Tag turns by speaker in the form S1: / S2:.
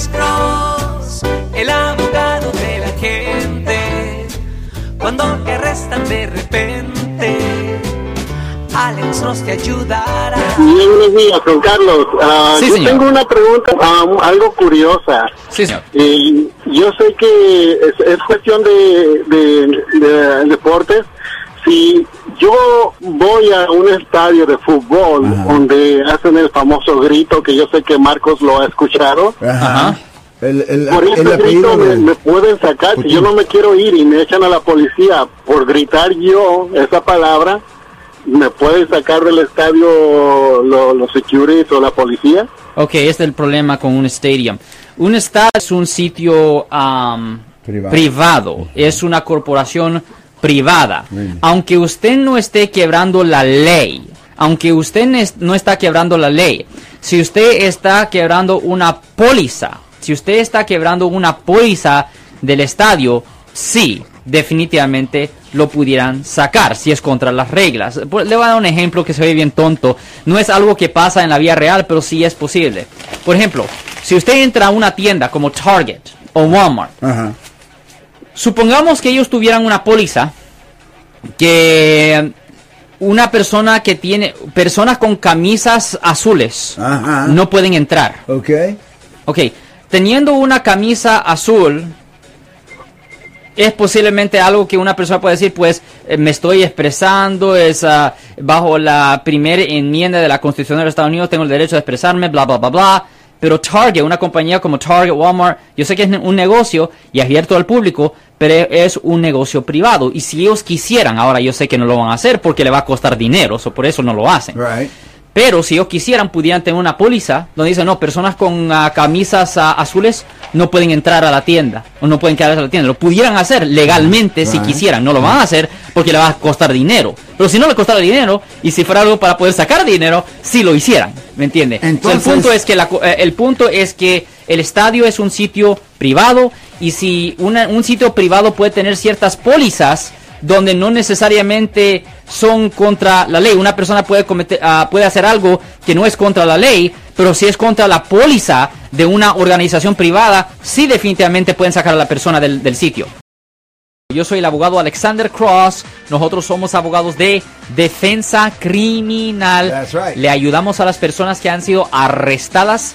S1: Alex Cross, el abogado de la gente. Cuando te arrestan de repente, Alex Cross te ayudará.
S2: Bien, buenos días, Juan Carlos. Ah,
S3: Sí,
S2: yo
S3: señor.
S2: tengo una pregunta ah, algo curiosa.
S3: Sí, señor.
S2: Y yo sé que es, es cuestión de, de- de deportes. Si yo voy a un estadio de fútbol donde hacen el famoso grito que yo sé que Marcos lo ha escuchado,
S3: Ajá.
S4: El, el,
S2: por
S4: el
S2: ese grito
S4: apellido
S2: me,
S4: de-
S2: me pueden sacar. Si yo no me quiero ir y me echan a la policía por gritar yo esa palabra, ¿me pueden sacar del estadio lo- los securities o la policía?
S3: Ok, este es el problema con un stadium. Un estadio es un sitio am,
S4: Privado.
S3: privado. es una corporación privada.
S4: Bien.
S3: Aunque usted no esté quebrando la ley, aunque usted no es- no está quebrando la ley, si usted está quebrando una póliza, si usted está quebrando una póliza del estadio, sí, definitivamente lo pudieran sacar si es contra las reglas. Le voy a dar un ejemplo que se ve bien tonto. No es algo que pasa en la vida real, pero sí es posible. Por ejemplo, si usted entra a una tienda como Target o Walmart,
S4: Ajá.
S3: supongamos que ellos tuvieran una póliza que una persona que tiene personas con camisas azules
S4: Ajá.
S3: no pueden entrar.
S4: Ok.
S3: Ok, teniendo una camisa azul es posiblemente algo que una persona puede decir, pues eh, me estoy expresando, es ah, bajo la primera enmienda de la Constitución de los Estados Unidos, tengo el derecho de expresarme, bla, bla, bla, bla. Pero Target, una compañía como Target, Walmart, yo sé que es un negocio y abierto al público, pero es un negocio privado. Y si ellos quisieran, ahora yo sé que no lo van a hacer porque le va a costar dinero, so por eso no lo hacen.
S4: Right.
S3: Pero si ellos quisieran, pudieran tener una póliza donde dicen, no, personas con ah, camisas ah, azules no pueden entrar a la tienda o no pueden quedarse a la tienda. Lo pudieran hacer legalmente si quisieran. No lo van a hacer porque le va a costar dinero. Pero si no le costara dinero y si fuera algo para poder sacar dinero, sí lo hicieran. ¿Me entiende? So,
S4: Entonces-
S3: el punto es que la eh, el punto es que el estadio es un sitio privado y si una- un sitio privado puede tener ciertas pólizas donde no necesariamente son contra la ley. Una persona puede cometer, ah, puede hacer algo que no es contra la ley, pero si es contra la póliza de una organización privada, sí definitivamente pueden sacar a la persona del, del sitio. Yo soy el abogado Alexander Cross. Nosotros somos abogados de defensa criminal.
S4: That's right.
S3: Le ayudamos a las personas que han sido arrestadas